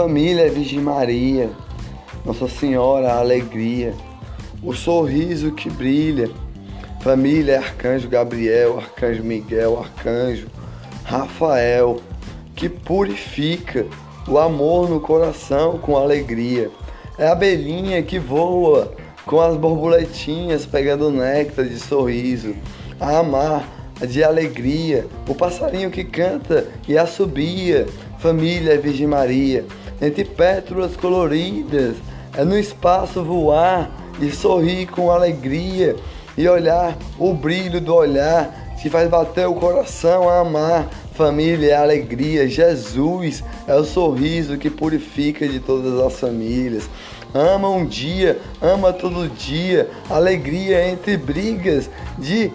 Família é Virgem Maria, Nossa Senhora, a alegria, o sorriso que brilha. Família é Arcanjo Gabriel, Arcanjo Miguel, Arcanjo Rafael, que purifica o amor no coração com alegria. É a abelhinha que voa com as borboletinhas pegando néctar de sorriso. A amar de alegria, o passarinho que canta e assobia. Família é Virgem Maria, entre pétalas coloridas, é no espaço voar e sorrir com alegria e olhar o brilho do olhar que faz bater o coração a amar. Família é alegria, Jesus é o sorriso que purifica de todas as famílias. Ama um dia, ama todo dia, alegria entre brigas de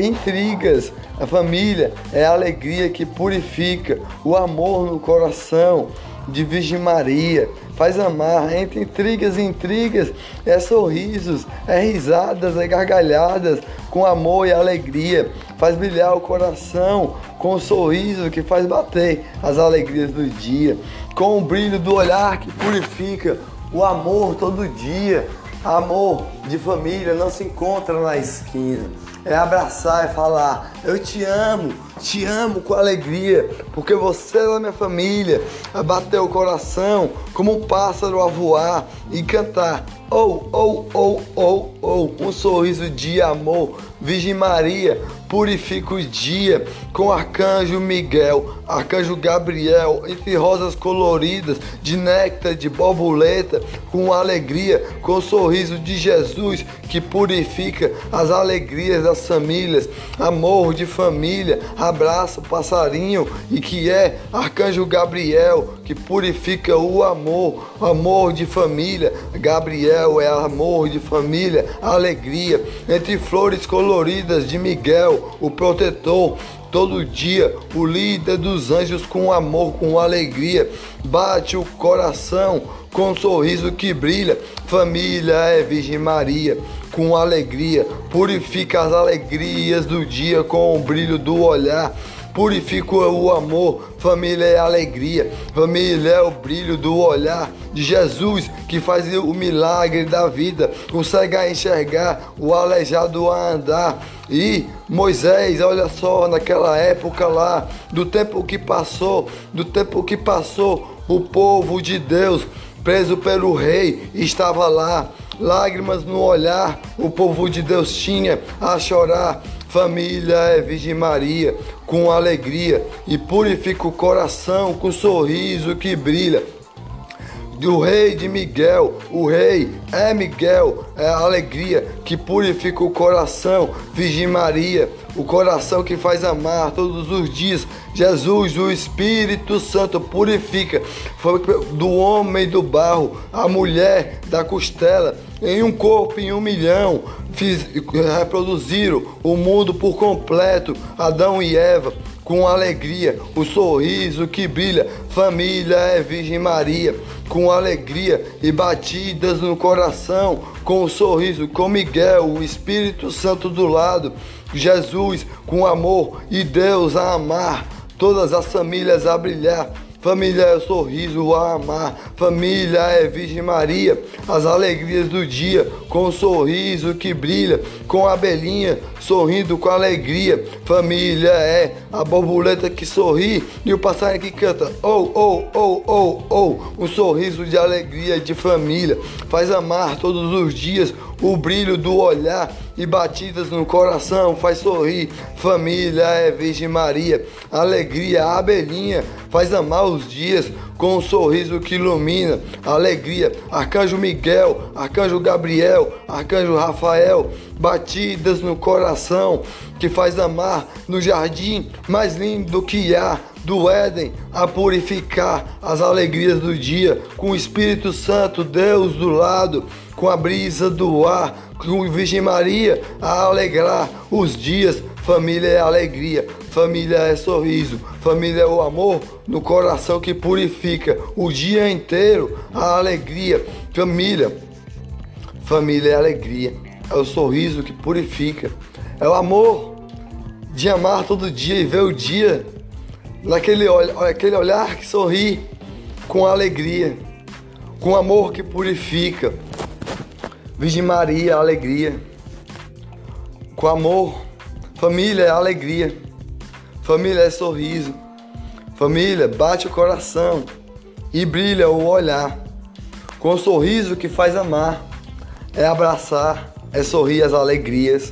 intrigas. A família é a alegria que purifica, o amor no coração de Virgem Maria. Faz amar entre intrigas e intrigas, é sorrisos, é risadas, é gargalhadas, com amor e alegria. Faz brilhar o coração com o sorriso que faz bater as alegrias do dia, com o brilho do olhar que purifica o amor todo dia. Amor de família não se encontra na esquina é abraçar e falar: Eu te amo, te amo com alegria, porque você é da minha família. É bater o coração como um pássaro a voar e cantar: Oh, oh, oh, oh, oh, um sorriso de amor. Virgem Maria, purifica o dia com arcanjo Miguel, arcanjo Gabriel, entre rosas coloridas, de néctar, de borboleta, com alegria, com o sorriso de Jesus que purifica as alegrias das famílias, amor de família, abraço passarinho e que é arcanjo Gabriel que purifica o amor, amor de família. Gabriel é amor de família, alegria entre flores coloridas de Miguel o protetor, todo dia, o líder dos anjos com amor, com alegria, bate o coração com um sorriso que brilha. Família é Virgem Maria, com alegria, purifica as alegrias do dia com o brilho do olhar purifica o amor, família é alegria, família é o brilho do olhar de Jesus que faz o milagre da vida, consegue enxergar, o aleijado a andar. E Moisés, olha só, naquela época lá, do tempo que passou, do tempo que passou, o povo de Deus, preso pelo rei, estava lá, lágrimas no olhar, o povo de Deus tinha a chorar Família é Virgem Maria, com alegria, e purifica o coração com sorriso que brilha. Do rei de Miguel, o rei é Miguel, é a alegria que purifica o coração, Virgem Maria, o coração que faz amar todos os dias. Jesus, o Espírito Santo, purifica do homem do barro, a mulher da costela, em um corpo, em um milhão, fiz, reproduziram o mundo por completo, Adão e Eva, com alegria, o sorriso que brilha, família é Virgem Maria, com alegria e batidas no coração, com o sorriso, com Miguel, o Espírito Santo do lado, Jesus com amor e Deus a amar, todas as famílias a brilhar Família é o sorriso a amar. Família é Virgem Maria. As alegrias do dia, com o sorriso que brilha, com a abelhinha sorrindo com alegria. Família é a borboleta que sorri e o passarinho que canta. Oh, oh, oh, oh, oh. Um sorriso de alegria de família. Faz amar todos os dias o brilho do olhar e batidas no coração faz sorrir. Família é Virgem Maria, alegria, abelhinha faz amar os dias com um sorriso que ilumina. Alegria, Arcanjo Miguel, Arcanjo Gabriel, Arcanjo Rafael, batidas no coração que faz amar no jardim mais lindo que há do Éden a purificar as alegrias do dia, com o Espírito Santo, Deus do lado, com a brisa do ar, com a Virgem Maria a alegrar os dias. Família é alegria, família é sorriso, família é o amor no coração que purifica o dia inteiro, a alegria. Família, família é alegria, é o sorriso que purifica, é o amor de amar todo dia e ver o dia naquele aquele olhar que sorri, com alegria, com amor que purifica. Virgem Maria, alegria. Com amor, família é alegria. Família é sorriso. Família bate o coração e brilha o olhar. Com o sorriso que faz amar, é abraçar, é sorrir as alegrias.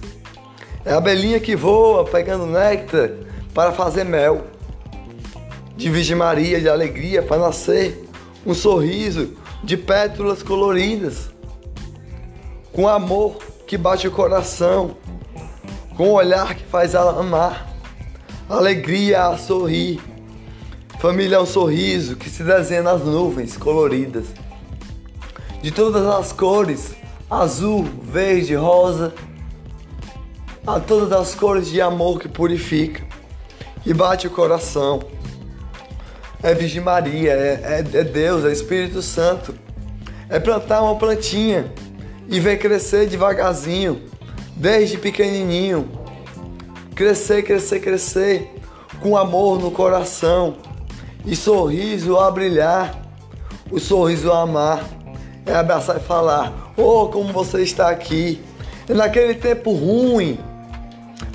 É a belinha que voa pegando néctar para fazer mel. De Virgem Maria, de alegria, para nascer um sorriso de pétalas coloridas. Com amor que bate o coração, com olhar que faz ela amar. Alegria a sorrir. Família é um sorriso que se desenha nas nuvens coloridas. De todas as cores, azul, verde, rosa, a todas as cores de amor que purifica e bate o coração. É Virgem Maria, é, é, é Deus, é Espírito Santo. É plantar uma plantinha e ver crescer devagarzinho, desde pequenininho. Crescer, crescer, crescer, com amor no coração e sorriso a brilhar, o sorriso a amar. É abraçar e falar: Oh, como você está aqui. É naquele tempo ruim,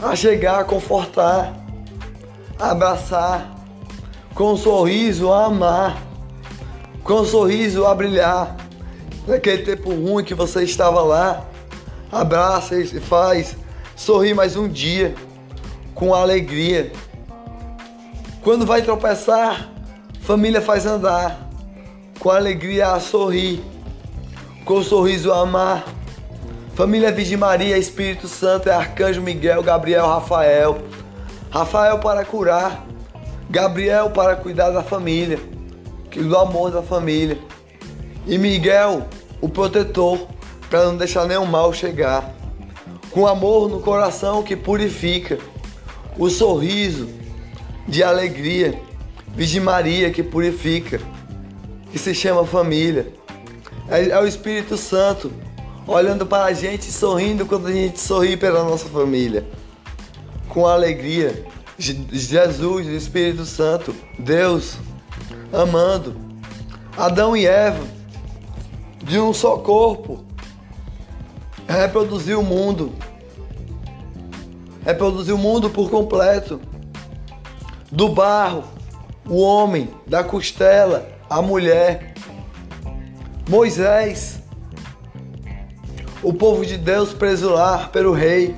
a chegar, a confortar, a abraçar, com um sorriso a amar, com um sorriso a brilhar. Naquele tempo ruim que você estava lá, abraça e faz sorrir mais um dia com alegria. Quando vai tropeçar, família faz andar com alegria a sorrir, com um sorriso a amar Família Virgem Maria, Espírito Santo, é Arcanjo Miguel, Gabriel, Rafael. Rafael para curar, Gabriel para cuidar da família, do amor da família. E Miguel, o protetor, para não deixar nenhum mal chegar. Com amor no coração que purifica, o sorriso de alegria, Virgem Maria que purifica, que se chama família. É, é o Espírito Santo olhando para a gente, sorrindo quando a gente sorri pela nossa família. Com alegria. Jesus, Espírito Santo, Deus, amando. Adão e Eva, de um só corpo, reproduziu o mundo. Reproduziu o mundo por completo. Do barro, o homem, da costela, a mulher. Moisés, o povo de Deus preso lá pelo rei,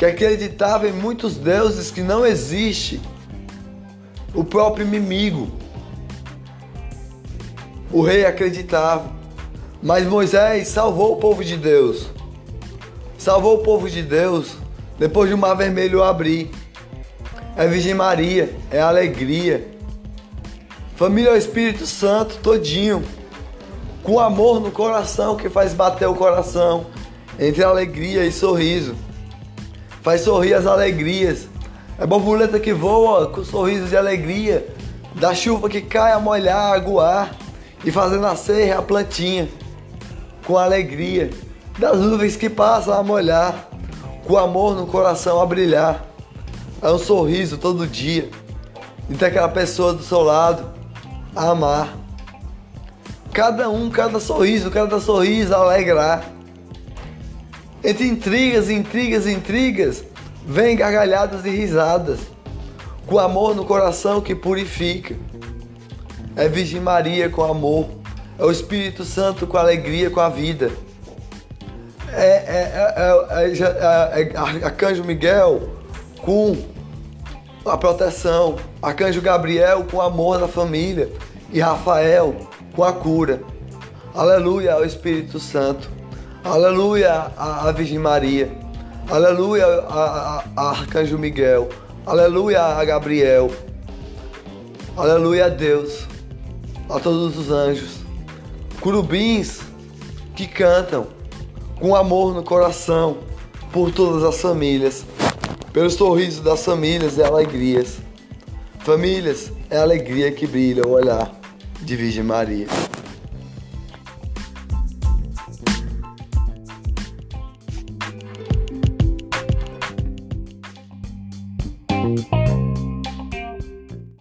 que acreditava em muitos deuses que não existe. O próprio inimigo. O rei acreditava. Mas Moisés salvou o povo de Deus. Salvou o povo de Deus depois de o mar vermelho abrir. É Virgem Maria, é alegria. Família é o Espírito Santo todinho. Com amor no coração que faz bater o coração entre alegria e sorriso. Faz sorrir as alegrias. É borboleta que voa com sorrisos de alegria. Da chuva que cai a molhar, aguar e fazer nascer a plantinha com alegria. Das nuvens que passam a molhar, com amor no coração a brilhar. É um sorriso todo dia. E ter aquela pessoa do seu lado a amar. Cada um, cada sorriso, cada sorriso a alegrar. Entre intrigas, intrigas, intrigas, vem gargalhadas e risadas, com amor no coração que purifica. É Virgem Maria com amor, é o Espírito Santo com alegria, com a vida. É, é, é, é, Arcanjo Miguel com a proteção, Arcanjo Gabriel com o amor da família e Rafael com a cura. Aleluia ao Espírito Santo. Aleluia a, Virgem Maria. Aleluia a, a, Arcanjo Miguel. Aleluia a Gabriel. Aleluia a Deus. A todos os anjos. Curubins que cantam com amor no coração por todas as famílias. Pelo sorriso das famílias e alegrias. Famílias é a alegria que brilha o olhar de Virgem Maria.